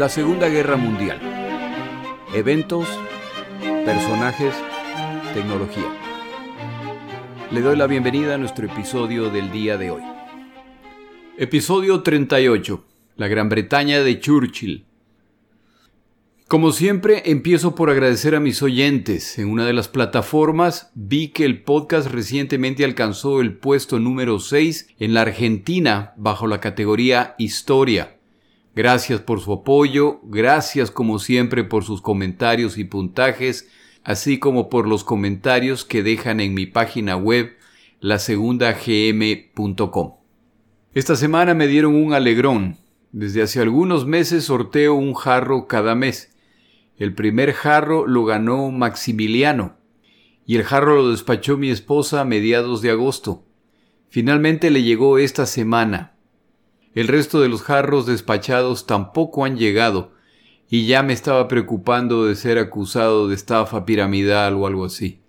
La Segunda Guerra Mundial. Eventos, personajes, tecnología. Le doy la bienvenida a nuestro episodio del día de hoy. Episodio 38. La Gran Bretaña de Churchill. Como siempre, empiezo por agradecer a mis oyentes. En una de las plataformas vi que el podcast recientemente alcanzó el puesto número 6 en la Argentina bajo la categoría Historia. Gracias por su apoyo, gracias como siempre por sus comentarios y puntajes, así como por los comentarios que dejan en mi página web lasegundagm.com. Esta semana me dieron un alegrón. Desde hace algunos meses sorteo un jarro cada mes. El primer jarro lo ganó Maximiliano y el jarro lo despachó mi esposa a mediados de agosto. Finalmente le llegó esta semana. El resto de los jarros despachados tampoco han llegado y ya me estaba preocupando de ser acusado de estafa piramidal o algo así.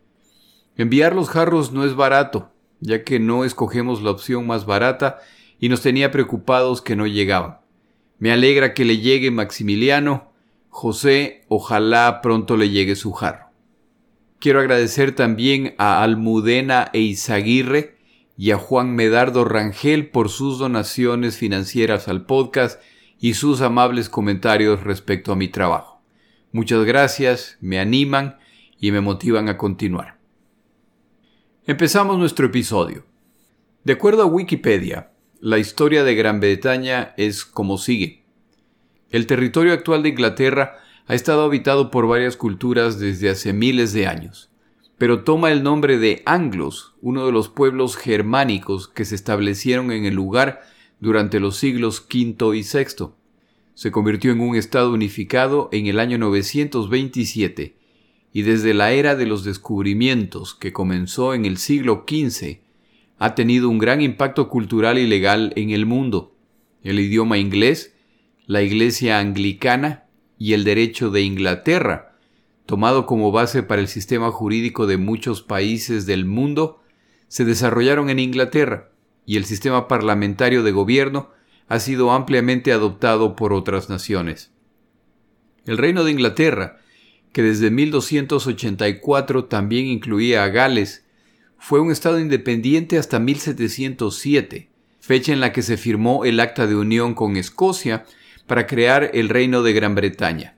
Enviar los jarros no es barato, ya que no escogemos la opción más barata y nos tenía preocupados que no llegaban. Me alegra que le llegue Maximiliano José, ojalá pronto le llegue su jarro. Quiero agradecer también a Almudena e Izaguirre y a Juan Medardo Rangel por sus donaciones financieras al podcast y sus amables comentarios respecto a mi trabajo. Muchas gracias, me animan y me motivan a continuar. Empezamos nuestro episodio. De acuerdo a Wikipedia, la historia de Gran Bretaña es como sigue. El territorio actual de Inglaterra ha estado habitado por varias culturas desde hace miles de años, pero toma el nombre de Anglos, uno de los pueblos germánicos que se establecieron en el lugar durante los siglos V y VI. Se convirtió en un estado unificado en el año 927 y desde la era de los descubrimientos que comenzó en el siglo XV ha tenido un gran impacto cultural y legal en el mundo. El idioma inglés la Iglesia anglicana y el derecho de Inglaterra, tomado como base para el sistema jurídico de muchos países del mundo, se desarrollaron en Inglaterra y el sistema parlamentario de gobierno ha sido ampliamente adoptado por otras naciones. El Reino de Inglaterra, que desde 1284 también incluía a Gales, fue un Estado independiente hasta 1707, fecha en la que se firmó el Acta de Unión con Escocia para crear el Reino de Gran Bretaña.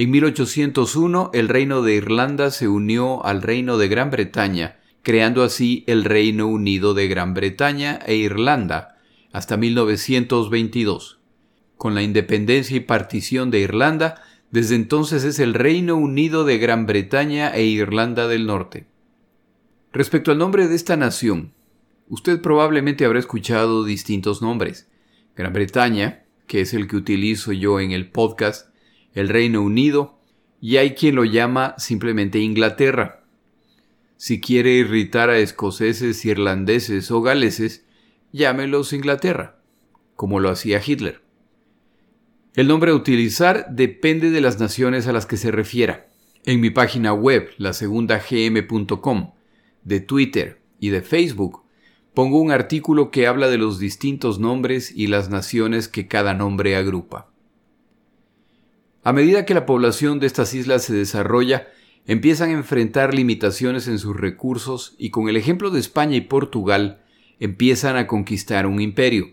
En 1801 el Reino de Irlanda se unió al Reino de Gran Bretaña, creando así el Reino Unido de Gran Bretaña e Irlanda, hasta 1922. Con la independencia y partición de Irlanda, desde entonces es el Reino Unido de Gran Bretaña e Irlanda del Norte. Respecto al nombre de esta nación, usted probablemente habrá escuchado distintos nombres. Gran Bretaña, que es el que utilizo yo en el podcast, el Reino Unido, y hay quien lo llama simplemente Inglaterra. Si quiere irritar a escoceses, irlandeses o galeses, llámelos Inglaterra, como lo hacía Hitler. El nombre a utilizar depende de las naciones a las que se refiera. En mi página web, lasegundagm.com, de Twitter y de Facebook, pongo un artículo que habla de los distintos nombres y las naciones que cada nombre agrupa. A medida que la población de estas islas se desarrolla, empiezan a enfrentar limitaciones en sus recursos y con el ejemplo de España y Portugal, empiezan a conquistar un imperio.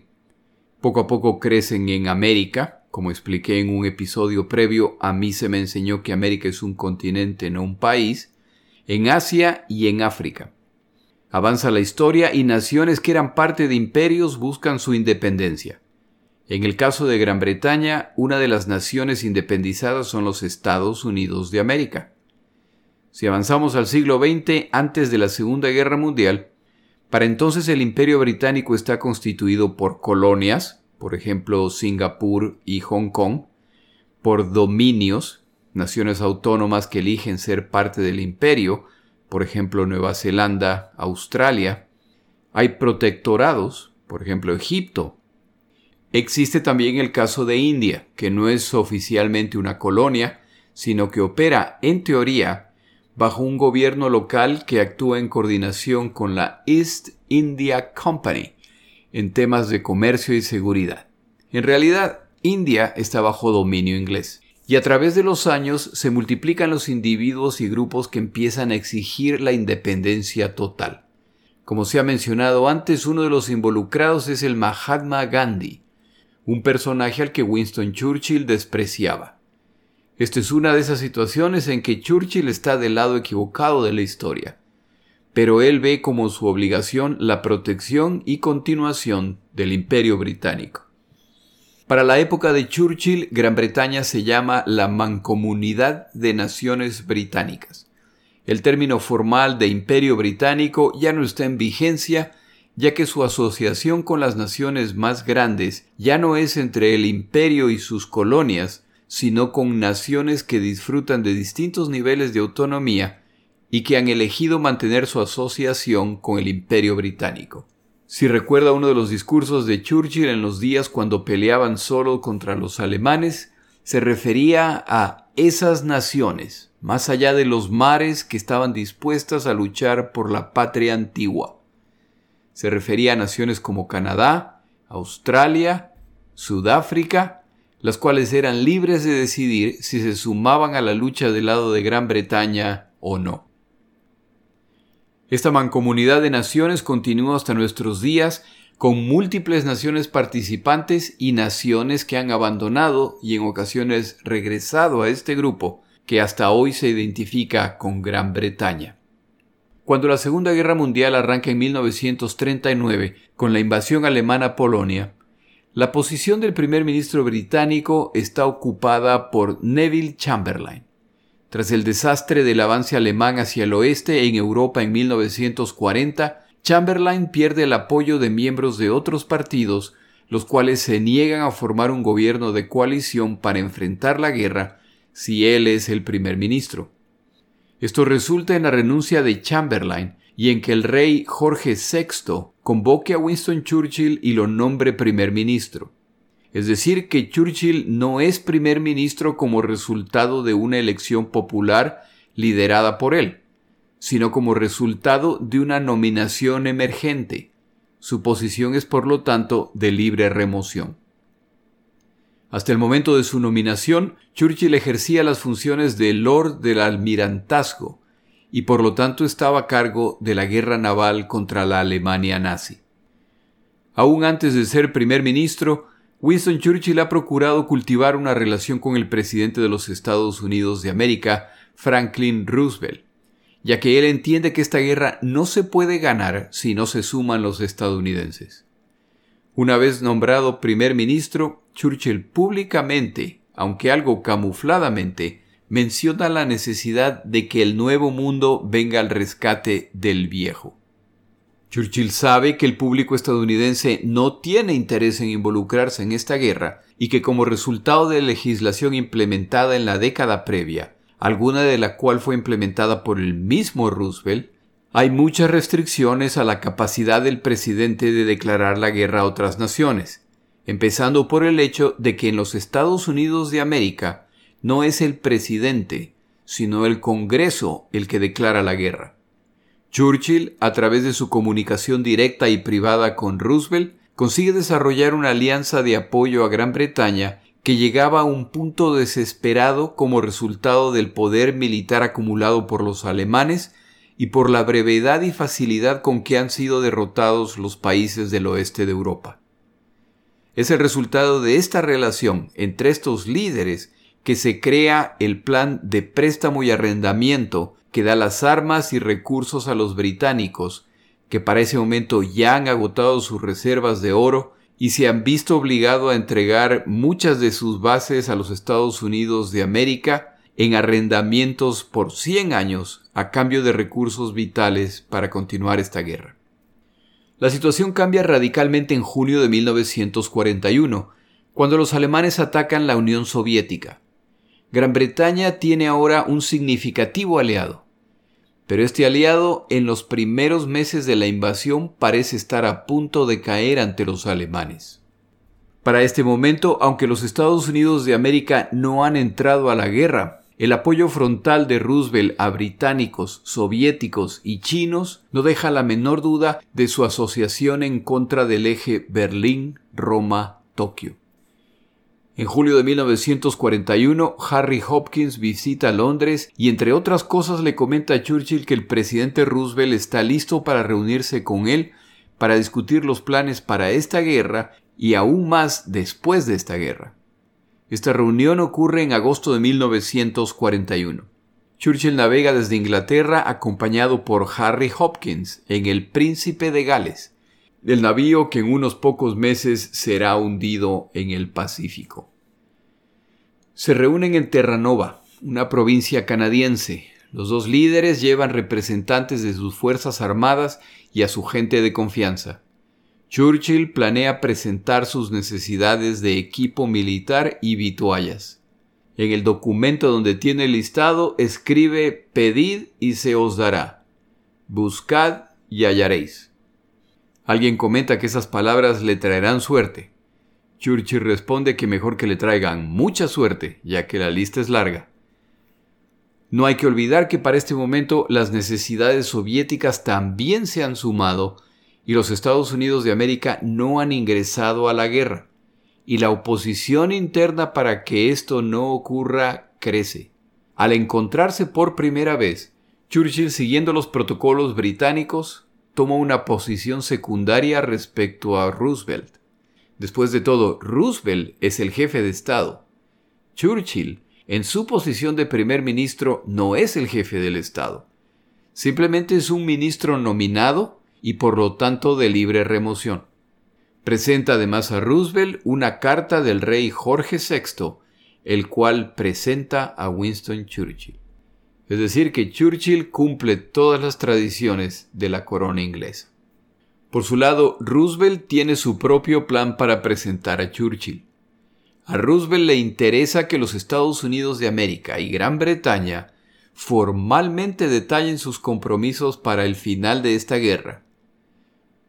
Poco a poco crecen en América, como expliqué en un episodio previo, a mí se me enseñó que América es un continente, no un país, en Asia y en África. Avanza la historia y naciones que eran parte de imperios buscan su independencia. En el caso de Gran Bretaña, una de las naciones independizadas son los Estados Unidos de América. Si avanzamos al siglo XX, antes de la Segunda Guerra Mundial, para entonces el imperio británico está constituido por colonias, por ejemplo Singapur y Hong Kong, por dominios, naciones autónomas que eligen ser parte del imperio, por ejemplo Nueva Zelanda, Australia. Hay protectorados, por ejemplo Egipto. Existe también el caso de India, que no es oficialmente una colonia, sino que opera, en teoría, bajo un gobierno local que actúa en coordinación con la East India Company en temas de comercio y seguridad. En realidad, India está bajo dominio inglés. Y a través de los años se multiplican los individuos y grupos que empiezan a exigir la independencia total. Como se ha mencionado antes, uno de los involucrados es el Mahatma Gandhi, un personaje al que Winston Churchill despreciaba. Esta es una de esas situaciones en que Churchill está del lado equivocado de la historia, pero él ve como su obligación la protección y continuación del imperio británico. Para la época de Churchill, Gran Bretaña se llama la Mancomunidad de Naciones Británicas. El término formal de Imperio Británico ya no está en vigencia, ya que su asociación con las naciones más grandes ya no es entre el imperio y sus colonias, sino con naciones que disfrutan de distintos niveles de autonomía y que han elegido mantener su asociación con el imperio británico. Si recuerda uno de los discursos de Churchill en los días cuando peleaban solo contra los alemanes, se refería a esas naciones, más allá de los mares que estaban dispuestas a luchar por la patria antigua. Se refería a naciones como Canadá, Australia, Sudáfrica, las cuales eran libres de decidir si se sumaban a la lucha del lado de Gran Bretaña o no. Esta mancomunidad de naciones continúa hasta nuestros días con múltiples naciones participantes y naciones que han abandonado y en ocasiones regresado a este grupo que hasta hoy se identifica con Gran Bretaña. Cuando la Segunda Guerra Mundial arranca en 1939 con la invasión alemana a Polonia, la posición del primer ministro británico está ocupada por Neville Chamberlain. Tras el desastre del avance alemán hacia el oeste en Europa en 1940, Chamberlain pierde el apoyo de miembros de otros partidos, los cuales se niegan a formar un gobierno de coalición para enfrentar la guerra si él es el primer ministro. Esto resulta en la renuncia de Chamberlain y en que el rey Jorge VI convoque a Winston Churchill y lo nombre primer ministro. Es decir, que Churchill no es primer ministro como resultado de una elección popular liderada por él, sino como resultado de una nominación emergente. Su posición es, por lo tanto, de libre remoción. Hasta el momento de su nominación, Churchill ejercía las funciones de Lord del Almirantazgo y por lo tanto estaba a cargo de la guerra naval contra la Alemania nazi. Aún antes de ser primer ministro, Winston Churchill ha procurado cultivar una relación con el presidente de los Estados Unidos de América, Franklin Roosevelt, ya que él entiende que esta guerra no se puede ganar si no se suman los estadounidenses. Una vez nombrado primer ministro, Churchill públicamente, aunque algo camufladamente, menciona la necesidad de que el nuevo mundo venga al rescate del viejo. Churchill sabe que el público estadounidense no tiene interés en involucrarse en esta guerra y que como resultado de legislación implementada en la década previa, alguna de la cual fue implementada por el mismo Roosevelt, hay muchas restricciones a la capacidad del presidente de declarar la guerra a otras naciones, empezando por el hecho de que en los Estados Unidos de América no es el presidente, sino el Congreso el que declara la guerra. Churchill, a través de su comunicación directa y privada con Roosevelt, consigue desarrollar una alianza de apoyo a Gran Bretaña que llegaba a un punto desesperado como resultado del poder militar acumulado por los alemanes y por la brevedad y facilidad con que han sido derrotados los países del oeste de Europa. Es el resultado de esta relación entre estos líderes que se crea el plan de préstamo y arrendamiento que da las armas y recursos a los británicos, que para ese momento ya han agotado sus reservas de oro y se han visto obligados a entregar muchas de sus bases a los Estados Unidos de América en arrendamientos por 100 años a cambio de recursos vitales para continuar esta guerra. La situación cambia radicalmente en junio de 1941, cuando los alemanes atacan la Unión Soviética. Gran Bretaña tiene ahora un significativo aliado, pero este aliado en los primeros meses de la invasión parece estar a punto de caer ante los alemanes. Para este momento, aunque los Estados Unidos de América no han entrado a la guerra, el apoyo frontal de Roosevelt a británicos, soviéticos y chinos no deja la menor duda de su asociación en contra del eje Berlín-Roma-Tokio. En julio de 1941, Harry Hopkins visita Londres y entre otras cosas le comenta a Churchill que el presidente Roosevelt está listo para reunirse con él para discutir los planes para esta guerra y aún más después de esta guerra. Esta reunión ocurre en agosto de 1941. Churchill navega desde Inglaterra acompañado por Harry Hopkins en el Príncipe de Gales, del navío que en unos pocos meses será hundido en el Pacífico. Se reúnen en Terranova, una provincia canadiense. Los dos líderes llevan representantes de sus fuerzas armadas y a su gente de confianza. Churchill planea presentar sus necesidades de equipo militar y vituallas. En el documento donde tiene listado escribe Pedid y se os dará. Buscad y hallaréis. Alguien comenta que esas palabras le traerán suerte. Churchill responde que mejor que le traigan mucha suerte, ya que la lista es larga. No hay que olvidar que para este momento las necesidades soviéticas también se han sumado y los Estados Unidos de América no han ingresado a la guerra, y la oposición interna para que esto no ocurra crece. Al encontrarse por primera vez, Churchill siguiendo los protocolos británicos tomó una posición secundaria respecto a Roosevelt. Después de todo, Roosevelt es el jefe de Estado. Churchill, en su posición de primer ministro, no es el jefe del Estado. Simplemente es un ministro nominado y por lo tanto de libre remoción. Presenta además a Roosevelt una carta del rey Jorge VI, el cual presenta a Winston Churchill. Es decir, que Churchill cumple todas las tradiciones de la corona inglesa. Por su lado, Roosevelt tiene su propio plan para presentar a Churchill. A Roosevelt le interesa que los Estados Unidos de América y Gran Bretaña formalmente detallen sus compromisos para el final de esta guerra.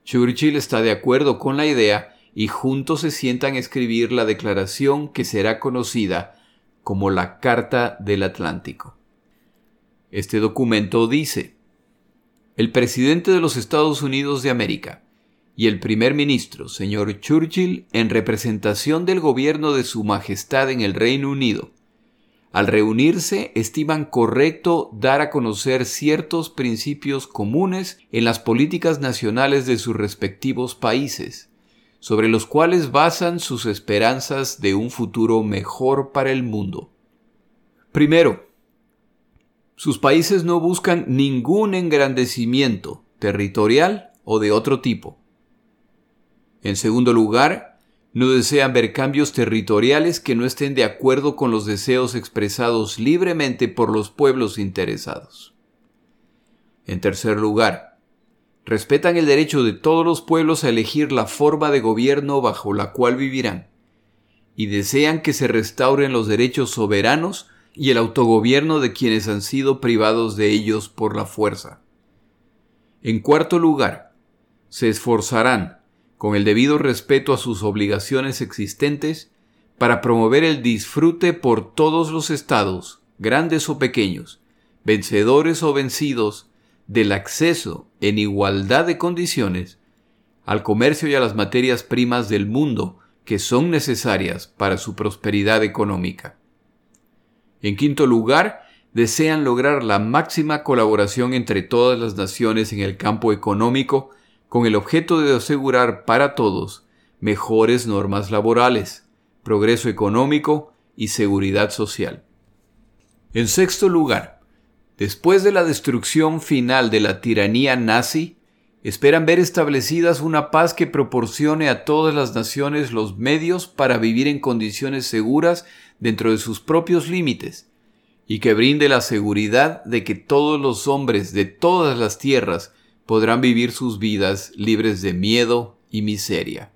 Churchill está de acuerdo con la idea y juntos se sientan a escribir la declaración que será conocida como la Carta del Atlántico. Este documento dice, el presidente de los Estados Unidos de América y el primer ministro, señor Churchill, en representación del gobierno de Su Majestad en el Reino Unido, al reunirse estiman correcto dar a conocer ciertos principios comunes en las políticas nacionales de sus respectivos países, sobre los cuales basan sus esperanzas de un futuro mejor para el mundo. Primero, sus países no buscan ningún engrandecimiento territorial o de otro tipo. En segundo lugar, no desean ver cambios territoriales que no estén de acuerdo con los deseos expresados libremente por los pueblos interesados. En tercer lugar, respetan el derecho de todos los pueblos a elegir la forma de gobierno bajo la cual vivirán, y desean que se restauren los derechos soberanos y el autogobierno de quienes han sido privados de ellos por la fuerza. En cuarto lugar, se esforzarán, con el debido respeto a sus obligaciones existentes, para promover el disfrute por todos los estados, grandes o pequeños, vencedores o vencidos, del acceso en igualdad de condiciones al comercio y a las materias primas del mundo que son necesarias para su prosperidad económica. En quinto lugar, desean lograr la máxima colaboración entre todas las naciones en el campo económico con el objeto de asegurar para todos mejores normas laborales, progreso económico y seguridad social. En sexto lugar, después de la destrucción final de la tiranía nazi, esperan ver establecidas una paz que proporcione a todas las naciones los medios para vivir en condiciones seguras dentro de sus propios límites, y que brinde la seguridad de que todos los hombres de todas las tierras podrán vivir sus vidas libres de miedo y miseria.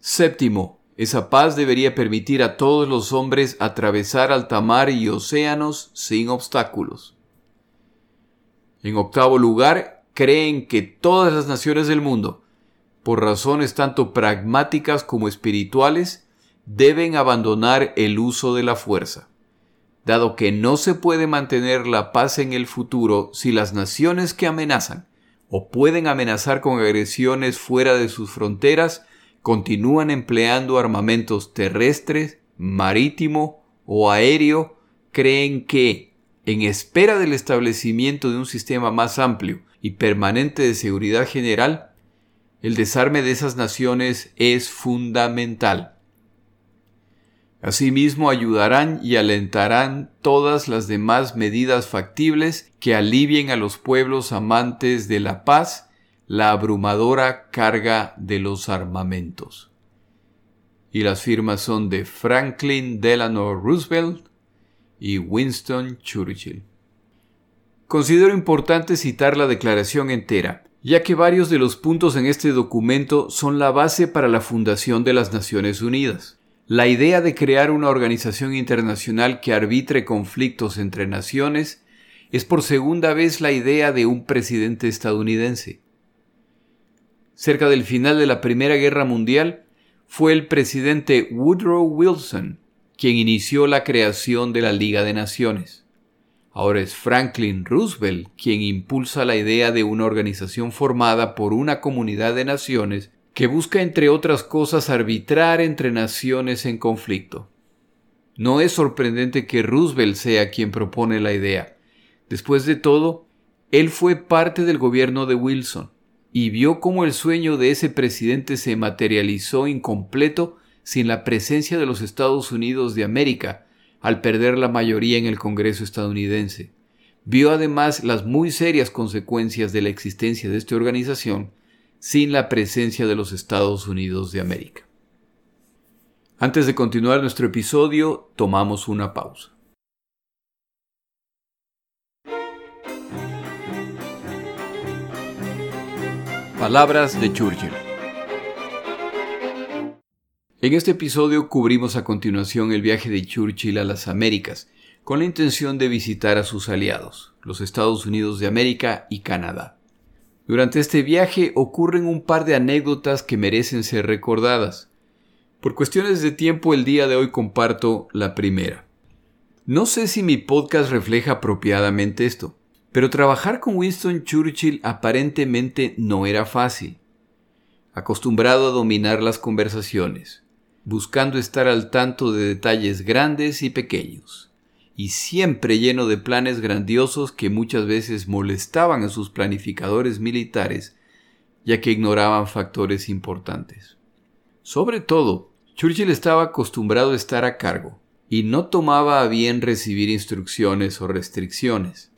Séptimo, esa paz debería permitir a todos los hombres atravesar alta mar y océanos sin obstáculos. En octavo lugar, creen que todas las naciones del mundo, por razones tanto pragmáticas como espirituales, deben abandonar el uso de la fuerza, dado que no se puede mantener la paz en el futuro si las naciones que amenazan o pueden amenazar con agresiones fuera de sus fronteras continúan empleando armamentos terrestres marítimo o aéreo creen que, en espera del establecimiento de un sistema más amplio y permanente de seguridad general, el desarme de esas naciones es fundamental. Asimismo, ayudarán y alentarán todas las demás medidas factibles que alivien a los pueblos amantes de la paz la abrumadora carga de los armamentos. Y las firmas son de Franklin Delano Roosevelt y Winston Churchill. Considero importante citar la declaración entera, ya que varios de los puntos en este documento son la base para la fundación de las Naciones Unidas. La idea de crear una organización internacional que arbitre conflictos entre naciones es por segunda vez la idea de un presidente estadounidense. Cerca del final de la Primera Guerra Mundial, fue el presidente Woodrow Wilson quien inició la creación de la Liga de Naciones. Ahora es Franklin Roosevelt quien impulsa la idea de una organización formada por una comunidad de naciones que busca, entre otras cosas, arbitrar entre naciones en conflicto. No es sorprendente que Roosevelt sea quien propone la idea. Después de todo, él fue parte del gobierno de Wilson y vio cómo el sueño de ese presidente se materializó incompleto sin la presencia de los Estados Unidos de América, al perder la mayoría en el Congreso estadounidense. Vio además las muy serias consecuencias de la existencia de esta organización sin la presencia de los Estados Unidos de América. Antes de continuar nuestro episodio, tomamos una pausa. Palabras de Churchill. En este episodio cubrimos a continuación el viaje de Churchill a las Américas, con la intención de visitar a sus aliados, los Estados Unidos de América y Canadá. Durante este viaje ocurren un par de anécdotas que merecen ser recordadas. Por cuestiones de tiempo el día de hoy comparto la primera. No sé si mi podcast refleja apropiadamente esto, pero trabajar con Winston Churchill aparentemente no era fácil. Acostumbrado a dominar las conversaciones, buscando estar al tanto de detalles grandes y pequeños, y siempre lleno de planes grandiosos que muchas veces molestaban a sus planificadores militares, ya que ignoraban factores importantes. Sobre todo, Churchill estaba acostumbrado a estar a cargo, y no tomaba a bien recibir instrucciones o restricciones.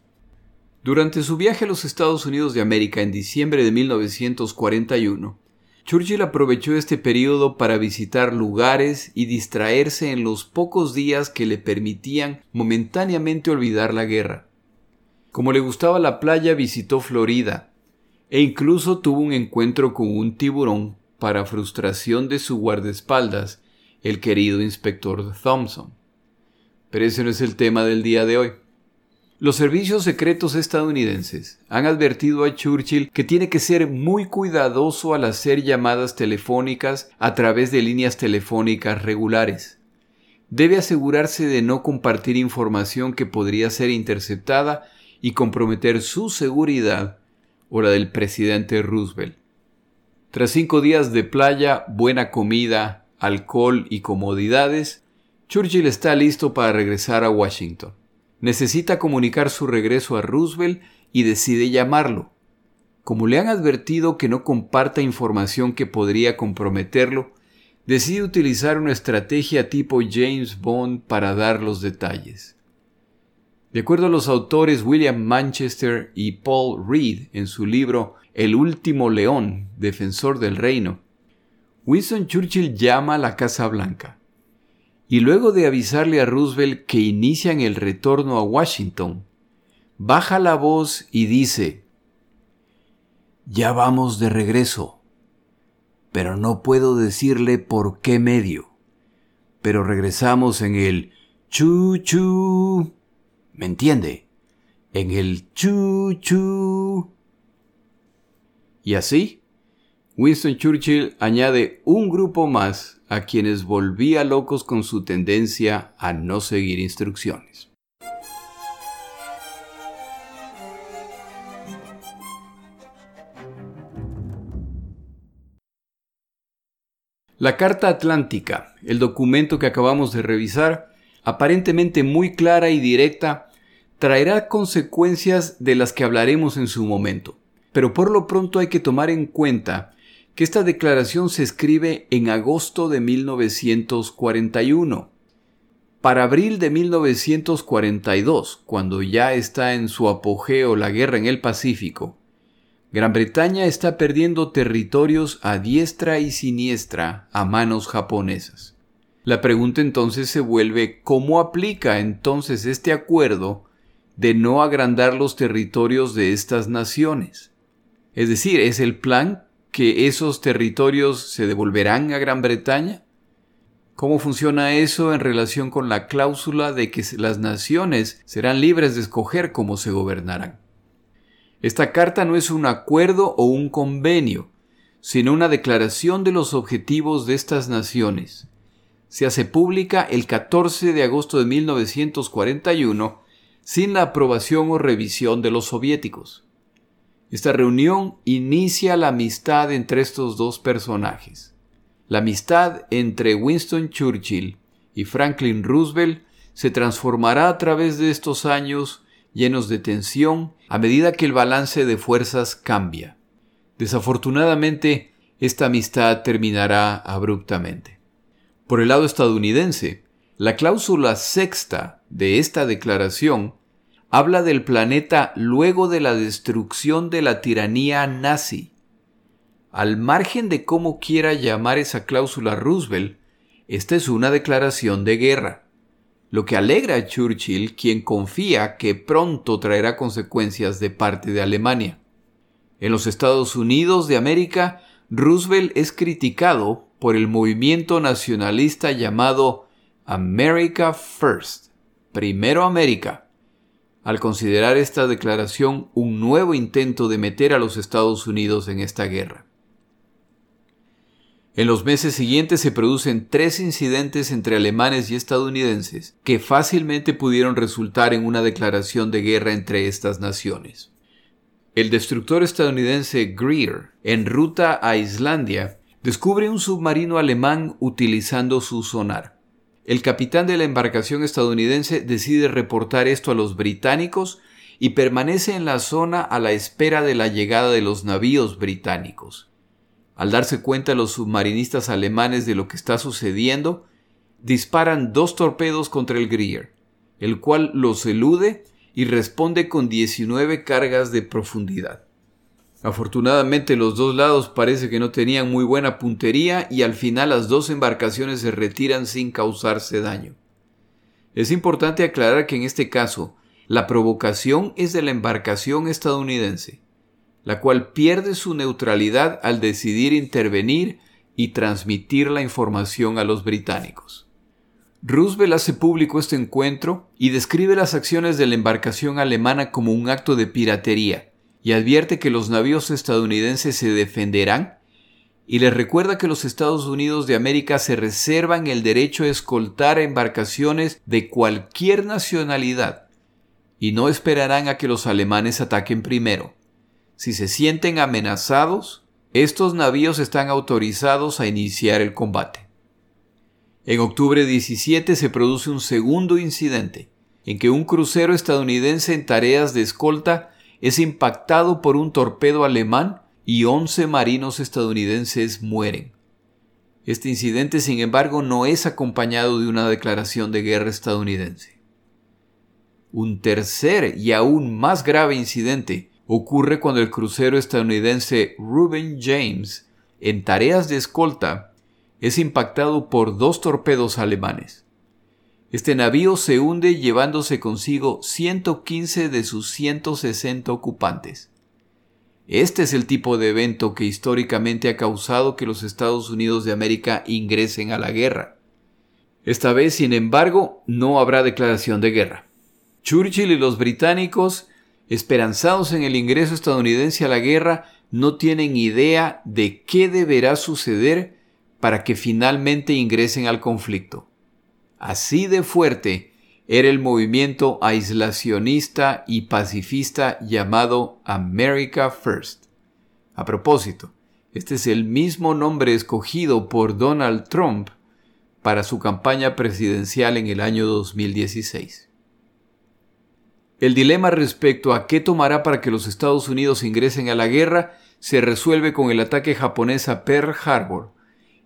Durante su viaje a los Estados Unidos de América en diciembre de 1941, Churchill aprovechó este periodo para visitar lugares y distraerse en los pocos días que le permitían momentáneamente olvidar la guerra. Como le gustaba la playa, visitó Florida e incluso tuvo un encuentro con un tiburón para frustración de su guardaespaldas, el querido inspector Thompson. Pero ese no es el tema del día de hoy. Los servicios secretos estadounidenses han advertido a Churchill que tiene que ser muy cuidadoso al hacer llamadas telefónicas a través de líneas telefónicas regulares. Debe asegurarse de no compartir información que podría ser interceptada y comprometer su seguridad o la del presidente Roosevelt. Tras cinco días de playa, buena comida, alcohol y comodidades, Churchill está listo para regresar a Washington. Necesita comunicar su regreso a Roosevelt y decide llamarlo. Como le han advertido que no comparta información que podría comprometerlo, decide utilizar una estrategia tipo James Bond para dar los detalles. De acuerdo a los autores William Manchester y Paul Reed en su libro El último león, defensor del reino, Winston Churchill llama a la Casa Blanca y luego de avisarle a Roosevelt que inician el retorno a Washington, baja la voz y dice, Ya vamos de regreso, pero no puedo decirle por qué medio, pero regresamos en el chu chu, ¿me entiende? En el chu chu. Y así, Winston Churchill añade un grupo más a quienes volvía locos con su tendencia a no seguir instrucciones. La Carta Atlántica, el documento que acabamos de revisar, aparentemente muy clara y directa, traerá consecuencias de las que hablaremos en su momento. Pero por lo pronto hay que tomar en cuenta que esta declaración se escribe en agosto de 1941. Para abril de 1942, cuando ya está en su apogeo la guerra en el Pacífico, Gran Bretaña está perdiendo territorios a diestra y siniestra a manos japonesas. La pregunta entonces se vuelve ¿cómo aplica entonces este acuerdo de no agrandar los territorios de estas naciones? Es decir, ¿es el plan que esos territorios se devolverán a Gran Bretaña? ¿Cómo funciona eso en relación con la cláusula de que las naciones serán libres de escoger cómo se gobernarán? Esta carta no es un acuerdo o un convenio, sino una declaración de los objetivos de estas naciones. Se hace pública el 14 de agosto de 1941 sin la aprobación o revisión de los soviéticos. Esta reunión inicia la amistad entre estos dos personajes. La amistad entre Winston Churchill y Franklin Roosevelt se transformará a través de estos años llenos de tensión a medida que el balance de fuerzas cambia. Desafortunadamente, esta amistad terminará abruptamente. Por el lado estadounidense, la cláusula sexta de esta declaración habla del planeta luego de la destrucción de la tiranía nazi. Al margen de cómo quiera llamar esa cláusula Roosevelt, esta es una declaración de guerra, lo que alegra a Churchill, quien confía que pronto traerá consecuencias de parte de Alemania. En los Estados Unidos de América, Roosevelt es criticado por el movimiento nacionalista llamado America First, primero América, al considerar esta declaración un nuevo intento de meter a los Estados Unidos en esta guerra. En los meses siguientes se producen tres incidentes entre alemanes y estadounidenses que fácilmente pudieron resultar en una declaración de guerra entre estas naciones. El destructor estadounidense Greer, en ruta a Islandia, descubre un submarino alemán utilizando su sonar. El capitán de la embarcación estadounidense decide reportar esto a los británicos y permanece en la zona a la espera de la llegada de los navíos británicos. Al darse cuenta los submarinistas alemanes de lo que está sucediendo, disparan dos torpedos contra el Greer, el cual los elude y responde con 19 cargas de profundidad. Afortunadamente los dos lados parece que no tenían muy buena puntería y al final las dos embarcaciones se retiran sin causarse daño. Es importante aclarar que en este caso la provocación es de la embarcación estadounidense, la cual pierde su neutralidad al decidir intervenir y transmitir la información a los británicos. Roosevelt hace público este encuentro y describe las acciones de la embarcación alemana como un acto de piratería, y advierte que los navíos estadounidenses se defenderán y les recuerda que los Estados Unidos de América se reservan el derecho a escoltar embarcaciones de cualquier nacionalidad y no esperarán a que los alemanes ataquen primero. Si se sienten amenazados, estos navíos están autorizados a iniciar el combate. En octubre 17 se produce un segundo incidente, en que un crucero estadounidense en tareas de escolta es impactado por un torpedo alemán y 11 marinos estadounidenses mueren. Este incidente, sin embargo, no es acompañado de una declaración de guerra estadounidense. Un tercer y aún más grave incidente ocurre cuando el crucero estadounidense Reuben James, en tareas de escolta, es impactado por dos torpedos alemanes. Este navío se hunde llevándose consigo 115 de sus 160 ocupantes. Este es el tipo de evento que históricamente ha causado que los Estados Unidos de América ingresen a la guerra. Esta vez, sin embargo, no habrá declaración de guerra. Churchill y los británicos, esperanzados en el ingreso estadounidense a la guerra, no tienen idea de qué deberá suceder para que finalmente ingresen al conflicto. Así de fuerte era el movimiento aislacionista y pacifista llamado America First. A propósito, Este es el mismo nombre escogido por Donald Trump para su campaña presidencial en el año 2016. El dilema respecto a qué tomará para que los Estados Unidos ingresen a la guerra se resuelve con el ataque japonés a Pearl Harbor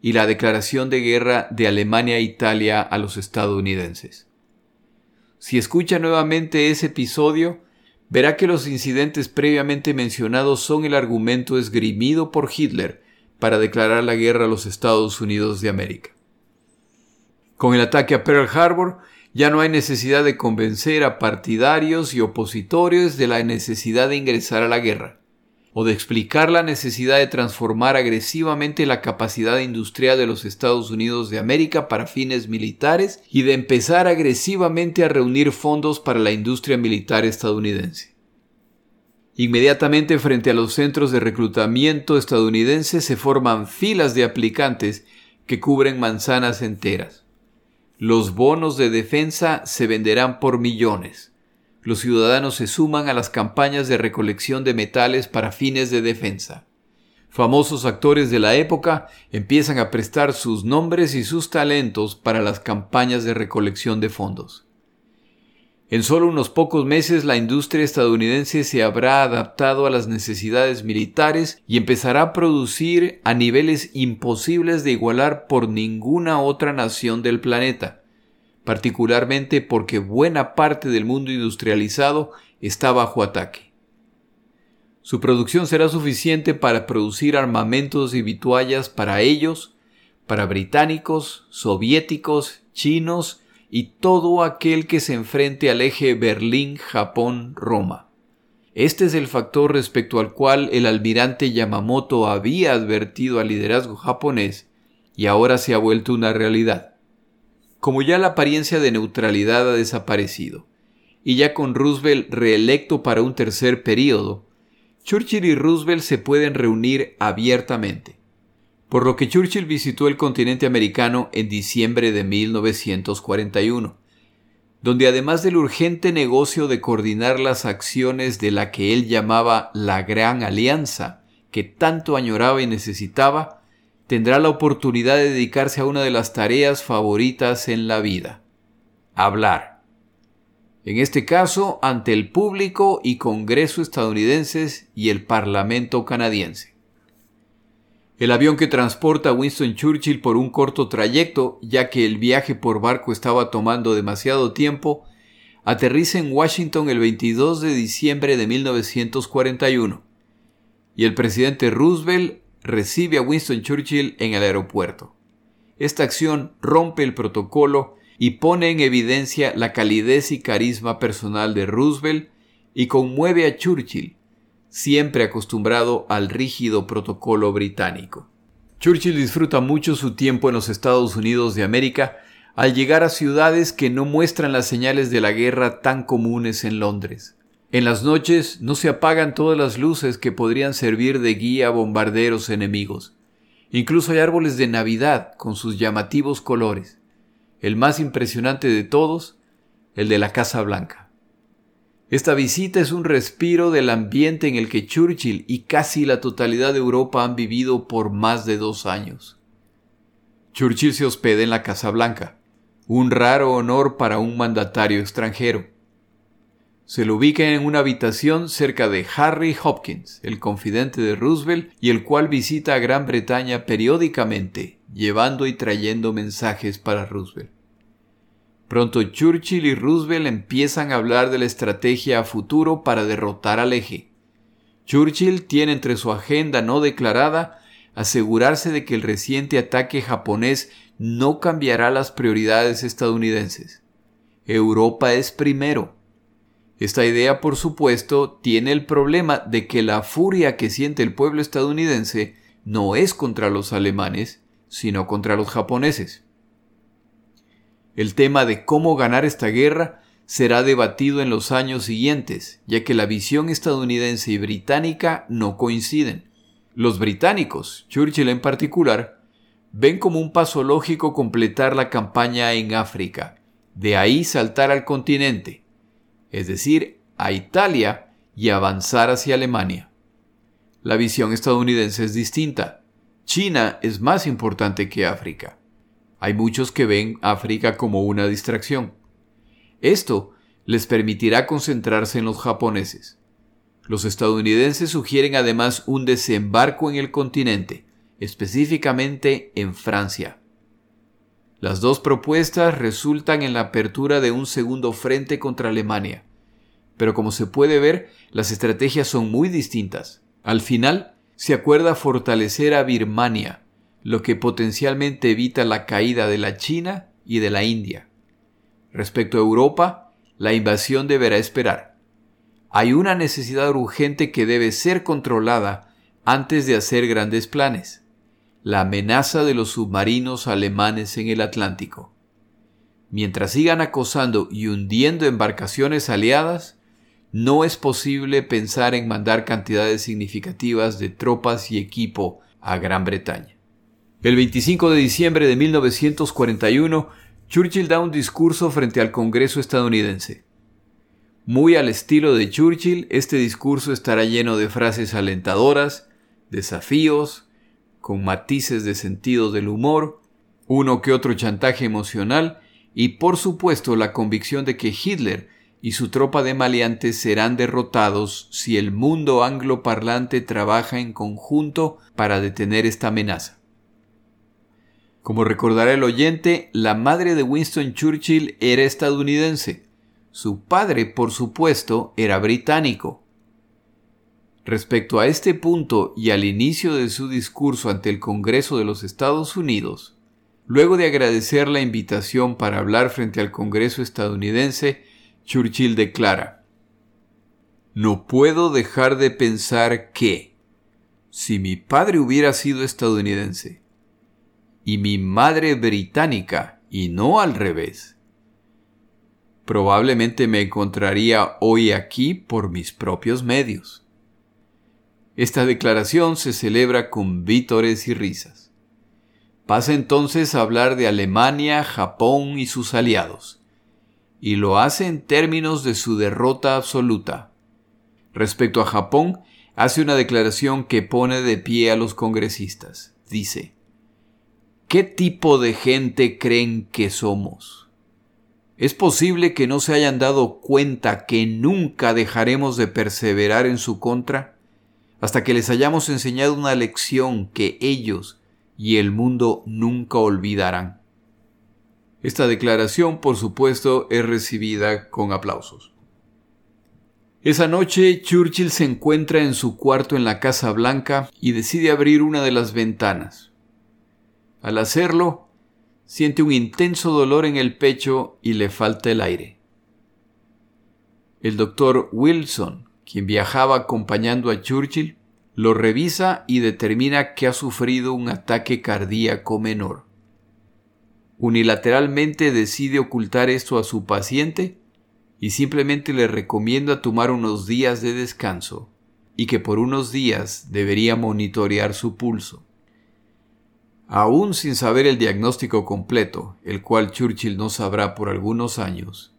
y la declaración de guerra de Alemania e Italia a los estadounidenses. Si escucha nuevamente ese episodio, verá que los incidentes previamente mencionados son el argumento esgrimido por Hitler para declarar la guerra a los Estados Unidos de América. Con el ataque a Pearl Harbor, ya no hay necesidad de convencer a partidarios y opositores de la necesidad de ingresar a la guerra, o de explicar la necesidad de transformar agresivamente la capacidad industrial de los Estados Unidos de América para fines militares y de empezar agresivamente a reunir fondos para la industria militar estadounidense. Inmediatamente frente a los centros de reclutamiento estadounidenses se forman filas de aplicantes que cubren manzanas enteras. Los bonos de defensa se venderán por millones. Los ciudadanos se suman a las campañas de recolección de metales para fines de defensa. Famosos actores de la época empiezan a prestar sus nombres y sus talentos para las campañas de recolección de fondos. En solo unos pocos meses la industria estadounidense se habrá adaptado a las necesidades militares y empezará a producir a niveles imposibles de igualar por ninguna otra nación del planeta, particularmente porque buena parte del mundo industrializado está bajo ataque. Su producción será suficiente para producir armamentos y vituallas para ellos, para británicos, soviéticos, chinos y todo aquel que se enfrente al eje Berlín-Japón-Roma. Este es el factor respecto al cual el almirante Yamamoto había advertido al liderazgo japonés y ahora se ha vuelto una realidad. Como ya la apariencia de neutralidad ha desaparecido, y ya con Roosevelt reelecto para un tercer período, Churchill y Roosevelt se pueden reunir abiertamente por lo que Churchill visitó el continente americano en diciembre de 1941, donde además del urgente negocio de coordinar las acciones de la que él llamaba la Gran Alianza, que tanto añoraba y necesitaba, tendrá la oportunidad de dedicarse a una de las tareas favoritas en la vida, hablar. En este caso, ante el público y Congreso estadounidenses y el Parlamento canadiense. El avión que transporta a Winston Churchill por un corto trayecto, ya que el viaje por barco estaba tomando demasiado tiempo, aterriza en Washington el 22 de diciembre de 1941 y el presidente Roosevelt recibe a Winston Churchill en el aeropuerto. Esta acción rompe el protocolo y pone en evidencia la calidez y carisma personal de Roosevelt y conmueve a Churchill, siempre acostumbrado al rígido protocolo británico. Churchill disfruta mucho su tiempo en los Estados Unidos de América al llegar a ciudades que no muestran las señales de la guerra tan comunes en Londres. En las noches no se apagan todas las luces que podrían servir de guía a bombarderos enemigos. Incluso hay árboles de Navidad con sus llamativos colores. El más impresionante de todos, el de la Casa Blanca. Esta visita es un respiro del ambiente en el que Churchill y casi la totalidad de Europa han vivido por más de dos años. Churchill se hospeda en la Casa Blanca, un raro honor para un mandatario extranjero. Se lo ubica en una habitación cerca de Harry Hopkins, el confidente de Roosevelt y el cual visita a Gran Bretaña periódicamente, llevando y trayendo mensajes para Roosevelt. Pronto Churchill y Roosevelt empiezan a hablar de la estrategia a futuro para derrotar al eje. Churchill tiene entre su agenda no declarada asegurarse de que el reciente ataque japonés no cambiará las prioridades estadounidenses. Europa es primero. Esta idea, por supuesto, tiene el problema de que la furia que siente el pueblo estadounidense no es contra los alemanes, sino contra los japoneses. El tema de cómo ganar esta guerra será debatido en los años siguientes, ya que la visión estadounidense y británica no coinciden. Los británicos, Churchill en particular, ven como un paso lógico completar la campaña en África, de ahí saltar al continente, es decir, a Italia y avanzar hacia Alemania. La visión estadounidense es distinta. China es más importante que África. Hay muchos que ven África como una distracción. Esto les permitirá concentrarse en los japoneses. Los estadounidenses sugieren además un desembarco en el continente, específicamente en Francia. Las dos propuestas resultan en la apertura de un segundo frente contra Alemania. Pero como se puede ver, las estrategias son muy distintas. Al final, se acuerda fortalecer a Birmania, lo que potencialmente evita la caída de la China y de la India. Respecto a Europa, la invasión deberá esperar. Hay una necesidad urgente que debe ser controlada antes de hacer grandes planes. La amenaza de los submarinos alemanes en el Atlántico. Mientras sigan acosando y hundiendo embarcaciones aliadas, no es posible pensar en mandar cantidades significativas de tropas y equipo a Gran Bretaña. El 25 de diciembre de 1941, Churchill da un discurso frente al Congreso estadounidense. Muy al estilo de Churchill, este discurso estará lleno de frases alentadoras, desafíos, con matices de sentido del humor, uno que otro chantaje emocional y por supuesto la convicción de que Hitler y su tropa de maleantes serán derrotados si el mundo angloparlante trabaja en conjunto para detener esta amenaza. Como recordará el oyente, la madre de Winston Churchill era estadounidense. Su padre, por supuesto, era británico. Respecto a este punto y al inicio de su discurso ante el Congreso de los Estados Unidos, luego de agradecer la invitación para hablar frente al Congreso estadounidense, Churchill declara, No puedo dejar de pensar que, si mi padre hubiera sido estadounidense, y mi madre británica y no al revés. Probablemente me encontraría hoy aquí por mis propios medios. Esta declaración se celebra con vítores y risas. Pasa entonces a hablar de Alemania, Japón y sus aliados, y lo hace en términos de su derrota absoluta. Respecto a Japón, hace una declaración que pone de pie a los congresistas. Dice, ¿Qué tipo de gente creen que somos? Es posible que no se hayan dado cuenta que nunca dejaremos de perseverar en su contra hasta que les hayamos enseñado una lección que ellos y el mundo nunca olvidarán. Esta declaración, por supuesto, es recibida con aplausos. Esa noche Churchill se encuentra en su cuarto en la Casa Blanca y decide abrir una de las ventanas. Al hacerlo, siente un intenso dolor en el pecho y le falta el aire. El doctor Wilson, quien viajaba acompañando a Churchill, lo revisa y determina que ha sufrido un ataque cardíaco menor. Unilateralmente decide ocultar esto a su paciente y simplemente le recomienda tomar unos días de descanso y que por unos días debería monitorear su pulso. Aún sin saber el diagnóstico completo, el cual Churchill no sabrá por algunos años,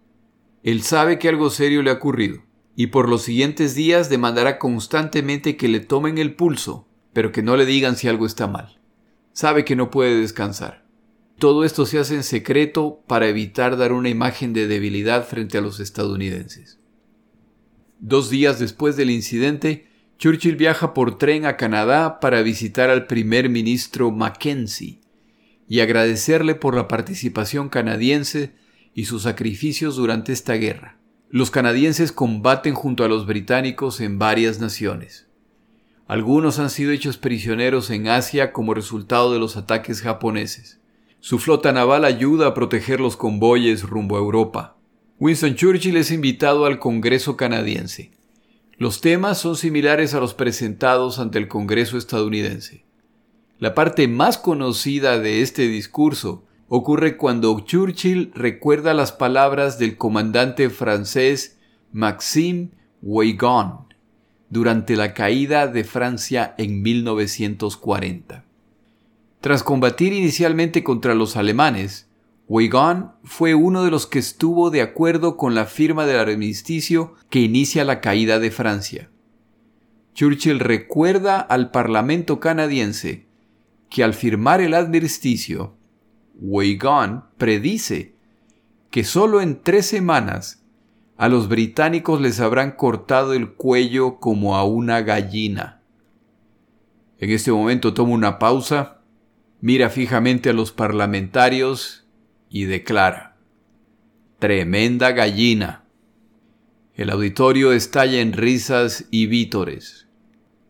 él sabe que algo serio le ha ocurrido, y por los siguientes días demandará constantemente que le tomen el pulso, pero que no le digan si algo está mal. Sabe que no puede descansar. Todo esto se hace en secreto para evitar dar una imagen de debilidad frente a los estadounidenses. Dos días después del incidente, Churchill viaja por tren a Canadá para visitar al primer ministro Mackenzie y agradecerle por la participación canadiense y sus sacrificios durante esta guerra. Los canadienses combaten junto a los británicos en varias naciones. Algunos han sido hechos prisioneros en Asia como resultado de los ataques japoneses. Su flota naval ayuda a proteger los convoyes rumbo a Europa. Winston Churchill es invitado al Congreso canadiense. Los temas son similares a los presentados ante el Congreso estadounidense. La parte más conocida de este discurso ocurre cuando Churchill recuerda las palabras del comandante francés Maxime Weygand durante la caída de Francia en 1940. Tras combatir inicialmente contra los alemanes, Weygand fue uno de los que estuvo de acuerdo con la firma del armisticio que inicia la caída de Francia. Churchill recuerda al Parlamento canadiense que al firmar el adverticio, Weigon predice que solo en tres semanas a los británicos les habrán cortado el cuello como a una gallina. En este momento toma una pausa, mira fijamente a los parlamentarios y declara, Tremenda gallina. El auditorio estalla en risas y vítores.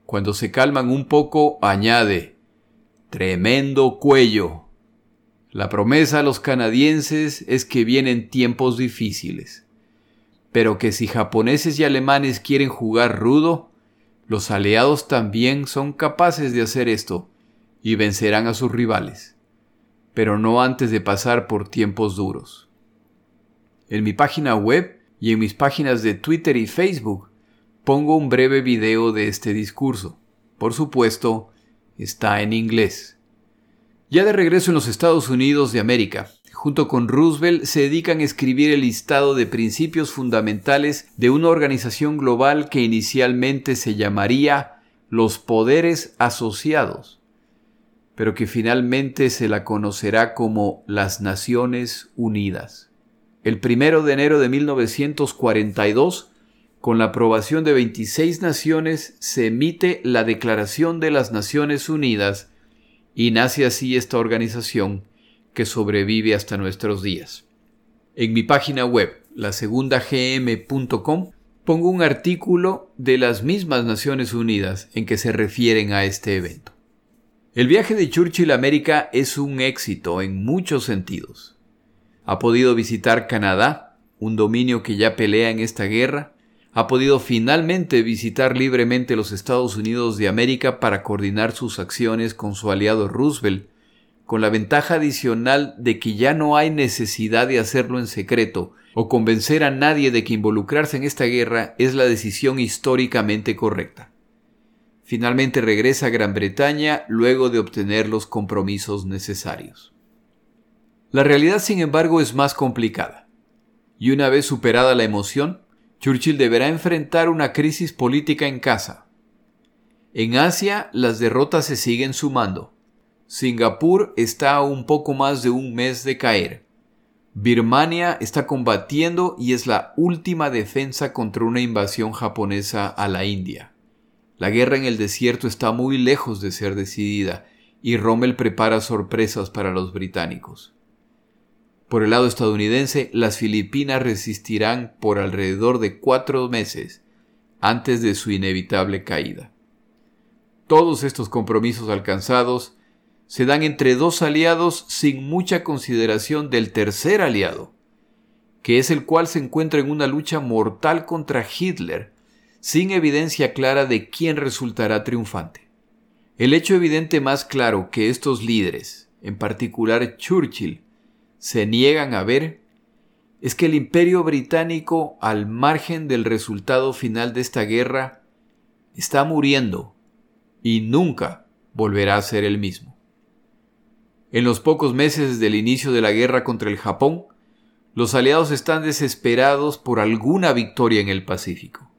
Cuando se calman un poco, añade, Tremendo cuello. La promesa a los canadienses es que vienen tiempos difíciles, pero que si japoneses y alemanes quieren jugar rudo, los aliados también son capaces de hacer esto y vencerán a sus rivales, pero no antes de pasar por tiempos duros. En mi página web y en mis páginas de Twitter y Facebook pongo un breve video de este discurso. Por supuesto, está en inglés. Ya de regreso en los Estados Unidos de América, junto con Roosevelt se dedican a escribir el listado de principios fundamentales de una organización global que inicialmente se llamaría los poderes asociados, pero que finalmente se la conocerá como las Naciones Unidas. El primero de enero de 1942, con la aprobación de 26 naciones, se emite la Declaración de las Naciones Unidas y nace así esta organización que sobrevive hasta nuestros días. En mi página web, lasegundagm.com, pongo un artículo de las mismas Naciones Unidas en que se refieren a este evento. El viaje de Churchill a América es un éxito en muchos sentidos. Ha podido visitar Canadá, un dominio que ya pelea en esta guerra, ha podido finalmente visitar libremente los Estados Unidos de América para coordinar sus acciones con su aliado Roosevelt, con la ventaja adicional de que ya no hay necesidad de hacerlo en secreto o convencer a nadie de que involucrarse en esta guerra es la decisión históricamente correcta. Finalmente regresa a Gran Bretaña luego de obtener los compromisos necesarios. La realidad, sin embargo, es más complicada. Y una vez superada la emoción, Churchill deberá enfrentar una crisis política en casa. En Asia las derrotas se siguen sumando. Singapur está a un poco más de un mes de caer. Birmania está combatiendo y es la última defensa contra una invasión japonesa a la India. La guerra en el desierto está muy lejos de ser decidida y Rommel prepara sorpresas para los británicos. Por el lado estadounidense, las Filipinas resistirán por alrededor de cuatro meses antes de su inevitable caída. Todos estos compromisos alcanzados se dan entre dos aliados sin mucha consideración del tercer aliado, que es el cual se encuentra en una lucha mortal contra Hitler, sin evidencia clara de quién resultará triunfante. El hecho evidente más claro que estos líderes, en particular Churchill, se niegan a ver es que el imperio británico, al margen del resultado final de esta guerra, está muriendo y nunca volverá a ser el mismo. En los pocos meses del inicio de la guerra contra el Japón, los aliados están desesperados por alguna victoria en el Pacífico.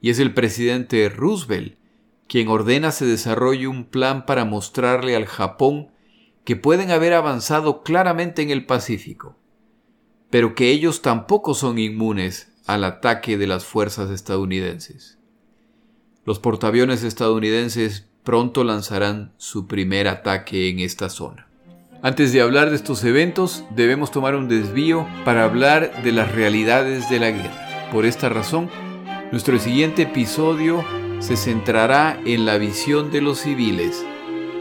Y es el presidente Roosevelt quien ordena se desarrolle un plan para mostrarle al Japón que pueden haber avanzado claramente en el Pacífico, pero que ellos tampoco son inmunes al ataque de las fuerzas estadounidenses. Los portaaviones estadounidenses pronto lanzarán su primer ataque en esta zona. Antes de hablar de estos eventos, debemos tomar un desvío para hablar de las realidades de la guerra. Por esta razón, nuestro siguiente episodio se centrará en la visión de los civiles